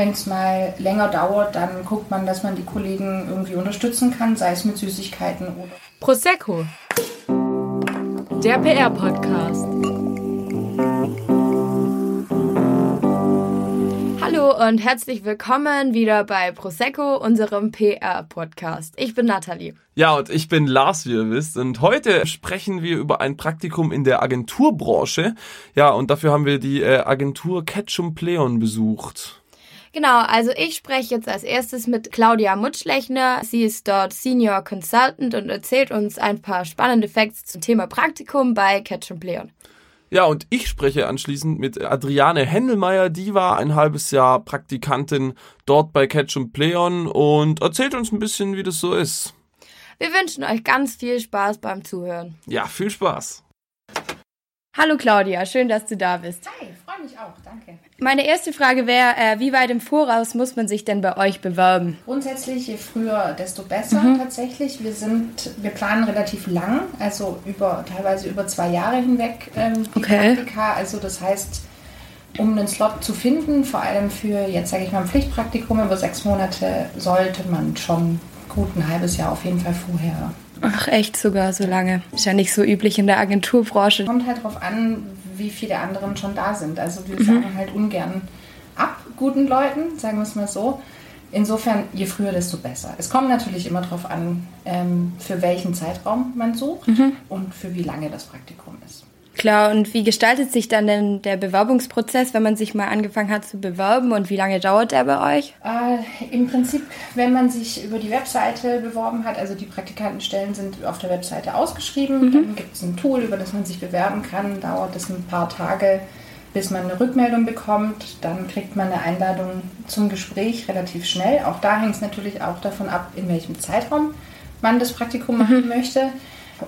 Wenn es mal länger dauert, dann guckt man, dass man die Kollegen irgendwie unterstützen kann, sei es mit Süßigkeiten oder. Prosecco. Der PR-Podcast. Hallo und herzlich willkommen wieder bei Prosecco, unserem PR-Podcast. Ich bin Nathalie. Ja, und ich bin Lars, wie ihr wisst. Und heute sprechen wir über ein Praktikum in der Agenturbranche. Ja, und dafür haben wir die äh, Agentur Ketchum Pleon besucht. Genau, also ich spreche jetzt als erstes mit Claudia Mutschlechner. Sie ist dort Senior Consultant und erzählt uns ein paar spannende Facts zum Thema Praktikum bei Ketchum Pleon. Ja, und ich spreche anschließend mit Adriane Händelmeier. Die war ein halbes Jahr Praktikantin dort bei Ketchum Pleon und erzählt uns ein bisschen, wie das so ist. Wir wünschen euch ganz viel Spaß beim Zuhören. Ja, viel Spaß. Hallo Claudia, schön, dass du da bist. Hi, freue mich auch, danke. Meine erste Frage wäre, äh, wie weit im Voraus muss man sich denn bei euch bewerben? Grundsätzlich, je früher, desto besser mhm. tatsächlich. Wir sind, wir planen relativ lang, also über teilweise über zwei Jahre hinweg ähm, die okay. Praktika. Also das heißt, um einen Slot zu finden, vor allem für jetzt sage ich mal ein Pflichtpraktikum über sechs Monate, sollte man schon gut ein halbes Jahr auf jeden Fall vorher Ach, echt sogar so lange. Ist ja nicht so üblich in der Agenturbranche. Kommt halt darauf an, wie viele anderen schon da sind. Also wir mhm. sagen halt ungern ab guten Leuten, sagen wir es mal so. Insofern, je früher, desto besser. Es kommt natürlich immer darauf an, ähm, für welchen Zeitraum man sucht mhm. und für wie lange das Praktikum ist. Klar, und wie gestaltet sich dann denn der Bewerbungsprozess, wenn man sich mal angefangen hat zu bewerben und wie lange dauert der bei euch? Äh, Im Prinzip, wenn man sich über die Webseite beworben hat, also die Praktikantenstellen sind auf der Webseite ausgeschrieben, mhm. dann gibt es ein Tool, über das man sich bewerben kann, dauert es ein paar Tage, bis man eine Rückmeldung bekommt, dann kriegt man eine Einladung zum Gespräch relativ schnell. Auch da hängt es natürlich auch davon ab, in welchem Zeitraum man das Praktikum machen mhm. möchte.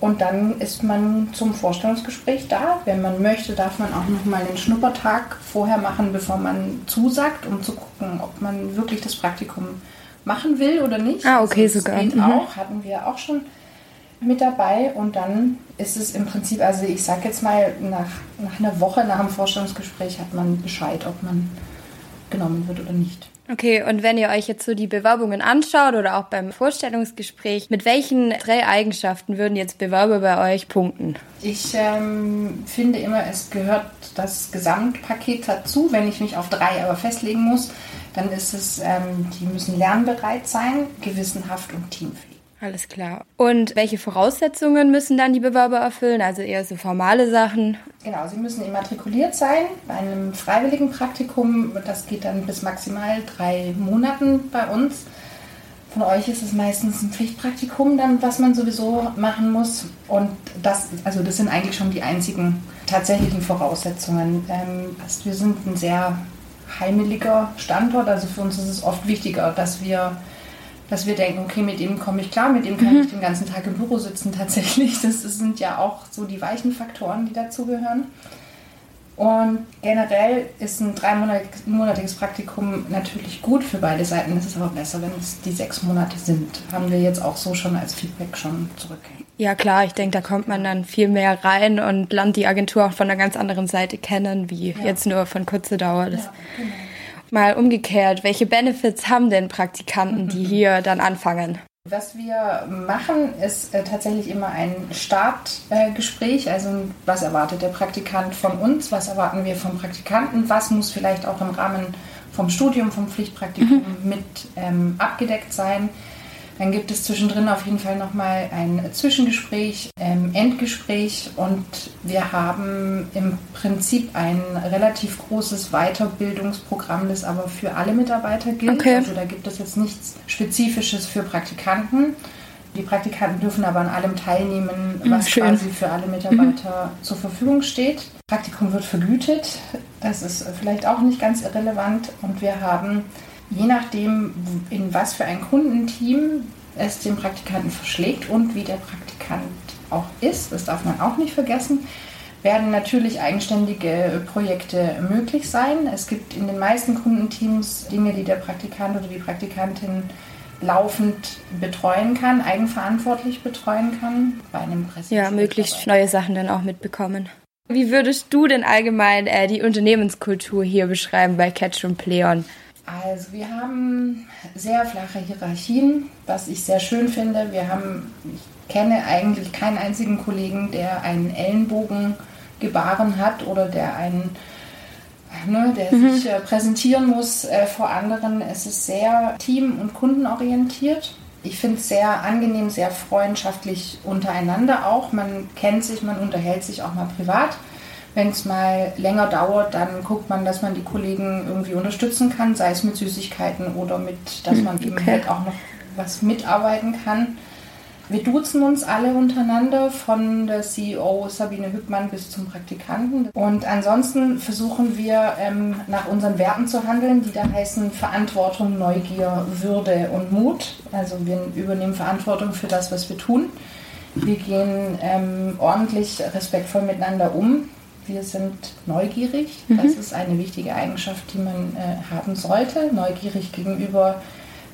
Und dann ist man zum Vorstellungsgespräch da. Wenn man möchte, darf man auch noch mal einen Schnuppertag vorher machen, bevor man zusagt, um zu gucken, ob man wirklich das Praktikum machen will oder nicht. Ah, okay, also, sogar. Geht mhm. auch, hatten wir auch schon mit dabei. Und dann ist es im Prinzip, also ich sage jetzt mal, nach, nach einer Woche nach dem Vorstellungsgespräch hat man Bescheid, ob man genommen wird oder nicht. Okay, und wenn ihr euch jetzt so die Bewerbungen anschaut oder auch beim Vorstellungsgespräch, mit welchen drei Eigenschaften würden jetzt Bewerber bei euch punkten? Ich ähm, finde immer, es gehört das Gesamtpaket dazu. Wenn ich mich auf drei aber festlegen muss, dann ist es, ähm, die müssen lernbereit sein, gewissenhaft und teamfähig. Alles klar. Und welche Voraussetzungen müssen dann die Bewerber erfüllen? Also eher so formale Sachen? Genau, sie müssen immatrikuliert sein bei einem freiwilligen Praktikum. Das geht dann bis maximal drei Monaten bei uns. Von euch ist es meistens ein Pflichtpraktikum, dann, was man sowieso machen muss. Und das, also das sind eigentlich schon die einzigen tatsächlichen Voraussetzungen. Ähm, wir sind ein sehr heimeliger Standort, also für uns ist es oft wichtiger, dass wir dass wir denken, okay, mit dem komme ich klar, mit dem kann mhm. ich den ganzen Tag im Büro sitzen tatsächlich. Das, das sind ja auch so die weichen Faktoren, die dazugehören. Und generell ist ein dreimonatiges Praktikum natürlich gut für beide Seiten. Es ist aber besser, wenn es die sechs Monate sind. Haben wir jetzt auch so schon als Feedback schon zurück. Ja klar, ich denke, da kommt man dann viel mehr rein und lernt die Agentur auch von einer ganz anderen Seite kennen, wie ja. jetzt nur von kurzer Dauer. Das ja, genau mal umgekehrt, welche Benefits haben denn Praktikanten, die hier dann anfangen? Was wir machen, ist äh, tatsächlich immer ein Startgespräch. Äh, also was erwartet der Praktikant von uns? Was erwarten wir vom Praktikanten? Was muss vielleicht auch im Rahmen vom Studium, vom Pflichtpraktikum mhm. mit ähm, abgedeckt sein? Dann gibt es zwischendrin auf jeden Fall nochmal ein Zwischengespräch, ähm, Endgespräch und wir haben im Prinzip ein relativ großes Weiterbildungsprogramm, das aber für alle Mitarbeiter gilt. Okay. Also da gibt es jetzt nichts Spezifisches für Praktikanten. Die Praktikanten dürfen aber an allem teilnehmen, hm, was Schön. quasi für alle Mitarbeiter mhm. zur Verfügung steht. Praktikum wird vergütet. Das ist vielleicht auch nicht ganz irrelevant. Und wir haben je nachdem, in was für ein Kundenteam es den Praktikanten verschlägt und wie der Praktikant auch ist, das darf man auch nicht vergessen, werden natürlich eigenständige Projekte möglich sein. Es gibt in den meisten Kundenteams Dinge, die der Praktikant oder die Praktikantin laufend betreuen kann, eigenverantwortlich betreuen kann. Bei einem Ja, möglichst neue Sachen dann auch mitbekommen. Wie würdest du denn allgemein äh, die Unternehmenskultur hier beschreiben bei Catch und Pleon? Also wir haben sehr flache Hierarchien, was ich sehr schön finde. Wir haben, ich kenne eigentlich keinen einzigen Kollegen, der einen Ellenbogen gebaren hat oder der einen, ne, der mhm. sich äh, präsentieren muss äh, vor anderen. Es ist sehr team- und kundenorientiert. Ich finde es sehr angenehm, sehr freundschaftlich untereinander auch. Man kennt sich, man unterhält sich auch mal privat. Wenn es mal länger dauert, dann guckt man, dass man die Kollegen irgendwie unterstützen kann, sei es mit Süßigkeiten oder mit, dass man okay. eben halt auch noch was mitarbeiten kann. Wir duzen uns alle untereinander, von der CEO Sabine Hübmann bis zum Praktikanten. Und ansonsten versuchen wir ähm, nach unseren Werten zu handeln, die da heißen Verantwortung, Neugier, Würde und Mut. Also wir übernehmen Verantwortung für das, was wir tun. Wir gehen ähm, ordentlich respektvoll miteinander um wir sind neugierig. Mhm. Das ist eine wichtige Eigenschaft, die man äh, haben sollte. Neugierig gegenüber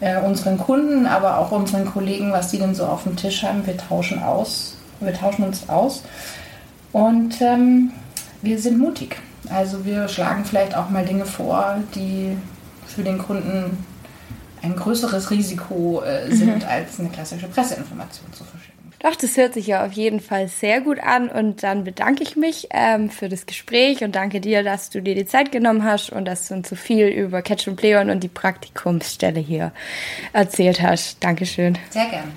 äh, unseren Kunden, aber auch unseren Kollegen, was die denn so auf dem Tisch haben. Wir tauschen aus. Wir tauschen uns aus. Und ähm, wir sind mutig. Also wir schlagen vielleicht auch mal Dinge vor, die für den Kunden ein größeres Risiko äh, sind, mhm. als eine klassische Presseinformation zu verschicken. Doch, das hört sich ja auf jeden Fall sehr gut an und dann bedanke ich mich ähm, für das Gespräch und danke dir, dass du dir die Zeit genommen hast und dass du uns so viel über Catch and Pleon und die Praktikumsstelle hier erzählt hast. Dankeschön. Sehr gern.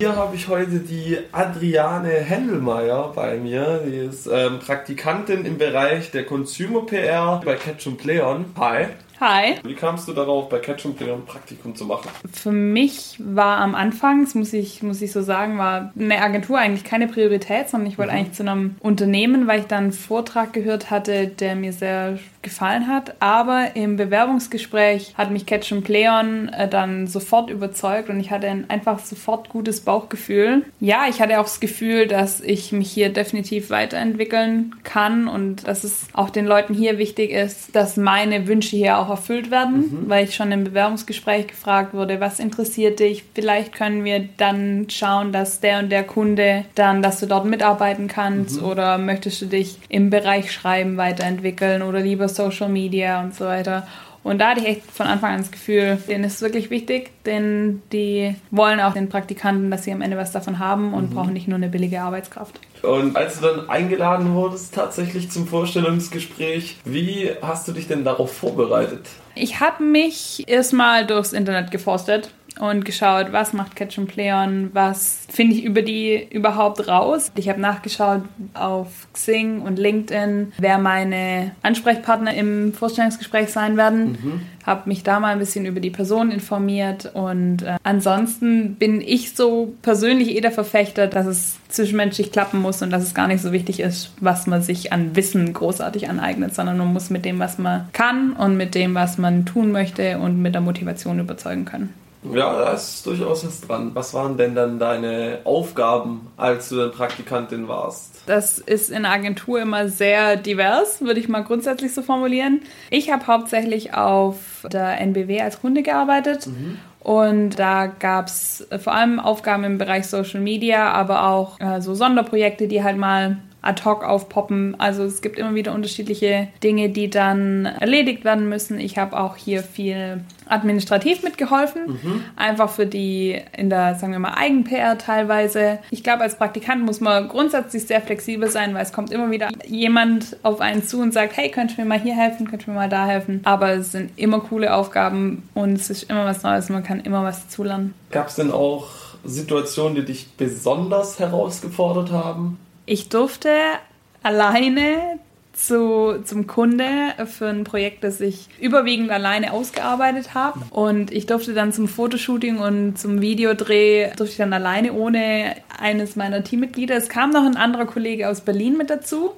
Hier habe ich heute die Adriane Händelmeier bei mir. Die ist ähm, Praktikantin im Bereich der Consumer PR bei Catch and Pleon. Hi. Hi. Wie kamst du darauf, bei Ketchup ein Praktikum zu machen? Für mich war am Anfang, das muss ich, muss ich so sagen, war eine Agentur eigentlich keine Priorität, sondern ich wollte mhm. eigentlich zu einem Unternehmen, weil ich dann einen Vortrag gehört hatte, der mir sehr gefallen hat. Aber im Bewerbungsgespräch hat mich Ketchum Pleon äh, dann sofort überzeugt und ich hatte ein einfach sofort gutes Bauchgefühl. Ja, ich hatte auch das Gefühl, dass ich mich hier definitiv weiterentwickeln kann und dass es auch den Leuten hier wichtig ist, dass meine Wünsche hier auch erfüllt werden, mhm. weil ich schon im Bewerbungsgespräch gefragt wurde, was interessiert dich? Vielleicht können wir dann schauen, dass der und der Kunde dann, dass du dort mitarbeiten kannst mhm. oder möchtest du dich im Bereich Schreiben weiterentwickeln oder lieber Social Media und so weiter. Und da hatte ich echt von Anfang an das Gefühl, denen ist es wirklich wichtig, denn die wollen auch den Praktikanten, dass sie am Ende was davon haben und mhm. brauchen nicht nur eine billige Arbeitskraft. Und als du dann eingeladen wurdest, tatsächlich zum Vorstellungsgespräch, wie hast du dich denn darauf vorbereitet? Ich habe mich erstmal durchs Internet geforstet und geschaut, was macht Catch and Play on, was finde ich über die überhaupt raus. Ich habe nachgeschaut auf Xing und LinkedIn, wer meine Ansprechpartner im Vorstellungsgespräch sein werden. Mhm. Habe mich da mal ein bisschen über die Person informiert und äh, ansonsten bin ich so persönlich eh der Verfechter, dass es zwischenmenschlich klappen muss und dass es gar nicht so wichtig ist, was man sich an Wissen großartig aneignet, sondern man muss mit dem, was man kann und mit dem, was man tun möchte und mit der Motivation überzeugen können. Ja, da ist durchaus was dran. Was waren denn dann deine Aufgaben, als du dann Praktikantin warst? Das ist in der Agentur immer sehr divers, würde ich mal grundsätzlich so formulieren. Ich habe hauptsächlich auf der NBW als Kunde gearbeitet mhm. Und da gab es vor allem Aufgaben im Bereich Social Media, aber auch äh, so Sonderprojekte, die halt mal ad hoc aufpoppen. Also es gibt immer wieder unterschiedliche Dinge, die dann erledigt werden müssen. Ich habe auch hier viel administrativ mitgeholfen, mhm. einfach für die in der, sagen wir mal, Eigen-PR teilweise. Ich glaube, als Praktikant muss man grundsätzlich sehr flexibel sein, weil es kommt immer wieder jemand auf einen zu und sagt, hey, könnt ihr mir mal hier helfen, könnt ihr mir mal da helfen. Aber es sind immer coole Aufgaben und es ist immer was Neues, man kann immer was zulernen. Gab es denn auch Situationen, die dich besonders herausgefordert haben? Ich durfte alleine zu, zum Kunde für ein Projekt, das ich überwiegend alleine ausgearbeitet habe. Und ich durfte dann zum Fotoshooting und zum Videodreh, durfte ich dann alleine ohne eines meiner Teammitglieder. Es kam noch ein anderer Kollege aus Berlin mit dazu,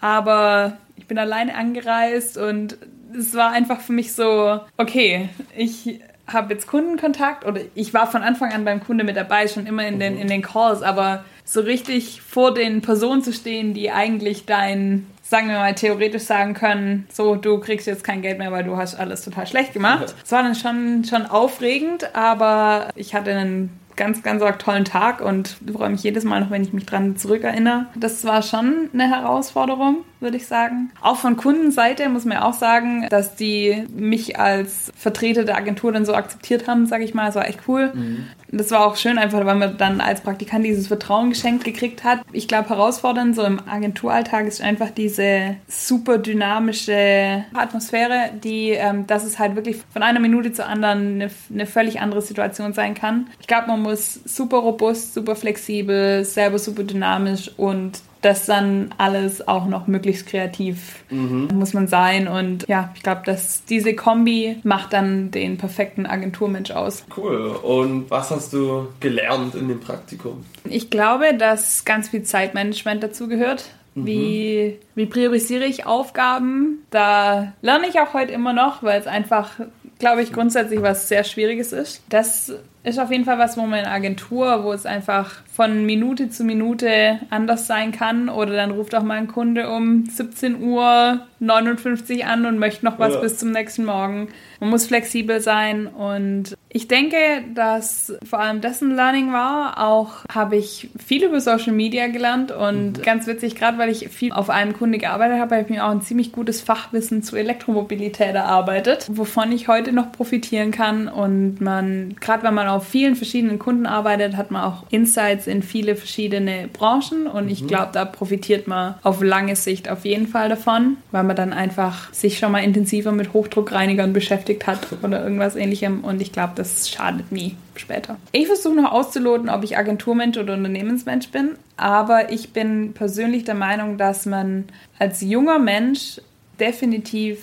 aber ich bin alleine angereist und es war einfach für mich so, okay, ich habe jetzt Kundenkontakt oder ich war von Anfang an beim Kunde mit dabei, schon immer in den, in den Calls, aber so richtig vor den Personen zu stehen, die eigentlich dein, sagen wir mal, theoretisch sagen können, so, du kriegst jetzt kein Geld mehr, weil du hast alles total schlecht gemacht. Es war dann schon, schon aufregend, aber ich hatte einen ganz, ganz tollen Tag und freue mich jedes Mal noch, wenn ich mich dran zurückerinnere. Das war schon eine Herausforderung, würde ich sagen. Auch von Kundenseite muss man auch sagen, dass die mich als Vertreter der Agentur dann so akzeptiert haben, sage ich mal. Das war echt cool. Mhm. Das war auch schön, einfach weil man dann als Praktikant dieses Vertrauen geschenkt gekriegt hat. Ich glaube, herausfordernd so im Agenturalltag ist einfach diese super dynamische Atmosphäre, die, ähm, dass es halt wirklich von einer Minute zur anderen eine, eine völlig andere Situation sein kann. Ich glaube, man muss super robust, super flexibel, selber super dynamisch und das dann alles auch noch möglichst kreativ mhm. muss man sein. Und ja, ich glaube, dass diese Kombi macht dann den perfekten Agenturmensch aus. Cool. Und was hast du gelernt in dem Praktikum? Ich glaube, dass ganz viel Zeitmanagement dazu gehört. Mhm. Wie, wie priorisiere ich Aufgaben? Da lerne ich auch heute immer noch, weil es einfach, glaube ich, grundsätzlich was sehr Schwieriges ist. Das ist auf jeden Fall was, wo man in Agentur, wo es einfach von Minute zu Minute anders sein kann. Oder dann ruft auch mal ein Kunde um 17 Uhr 59 an und möchte noch was ja. bis zum nächsten Morgen. Man muss flexibel sein und ich denke, dass vor allem dessen Learning war. Auch habe ich viel über Social Media gelernt und mhm. ganz witzig, gerade weil ich viel auf einem Kunde gearbeitet habe, habe ich mir auch ein ziemlich gutes Fachwissen zu Elektromobilität erarbeitet, wovon ich heute noch profitieren kann. Und man, gerade wenn man auf vielen verschiedenen Kunden arbeitet, hat man auch Insights in viele verschiedene Branchen und ich mhm. glaube, da profitiert man auf lange Sicht auf jeden Fall davon, weil man dann einfach sich schon mal intensiver mit Hochdruckreinigern beschäftigt hat oder irgendwas ähnlichem und ich glaube, das schadet nie später. Ich versuche noch auszuloten, ob ich Agenturmensch oder Unternehmensmensch bin, aber ich bin persönlich der Meinung, dass man als junger Mensch definitiv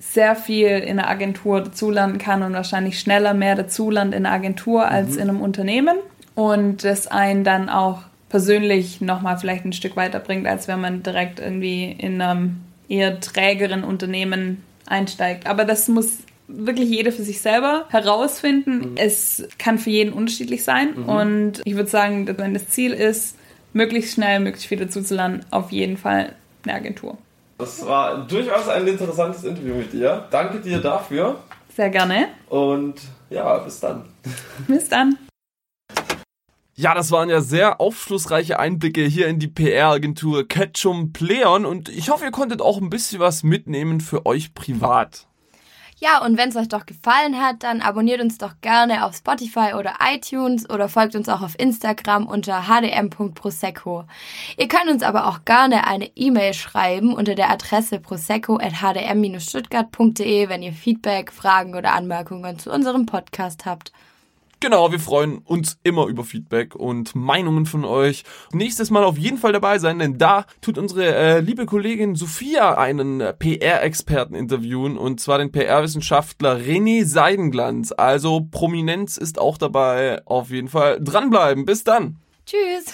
sehr viel in der Agentur dazulernen kann und wahrscheinlich schneller mehr dazulernt in der Agentur als mhm. in einem Unternehmen und das einen dann auch persönlich nochmal vielleicht ein Stück weiterbringt, als wenn man direkt irgendwie in einem eher trägeren Unternehmen einsteigt. Aber das muss wirklich jeder für sich selber herausfinden. Mhm. Es kann für jeden unterschiedlich sein mhm. und ich würde sagen, wenn das Ziel ist, möglichst schnell, möglichst viel dazu zu lernen, auf jeden Fall eine Agentur. Das war durchaus ein interessantes Interview mit dir. Danke dir dafür. Sehr gerne. Und ja, bis dann. Bis dann. Ja, das waren ja sehr aufschlussreiche Einblicke hier in die PR-Agentur Ketchum Pleon und ich hoffe, ihr konntet auch ein bisschen was mitnehmen für euch privat. Ja, und wenn es euch doch gefallen hat, dann abonniert uns doch gerne auf Spotify oder iTunes oder folgt uns auch auf Instagram unter hdm.prosecco. Ihr könnt uns aber auch gerne eine E-Mail schreiben unter der Adresse prosecco@hdm-stuttgart.de, wenn ihr Feedback, Fragen oder Anmerkungen zu unserem Podcast habt. Genau, wir freuen uns immer über Feedback und Meinungen von euch. Nächstes Mal auf jeden Fall dabei sein, denn da tut unsere äh, liebe Kollegin Sophia einen äh, PR-Experten interviewen und zwar den PR-Wissenschaftler René Seidenglanz. Also Prominenz ist auch dabei. Auf jeden Fall dranbleiben. Bis dann. Tschüss.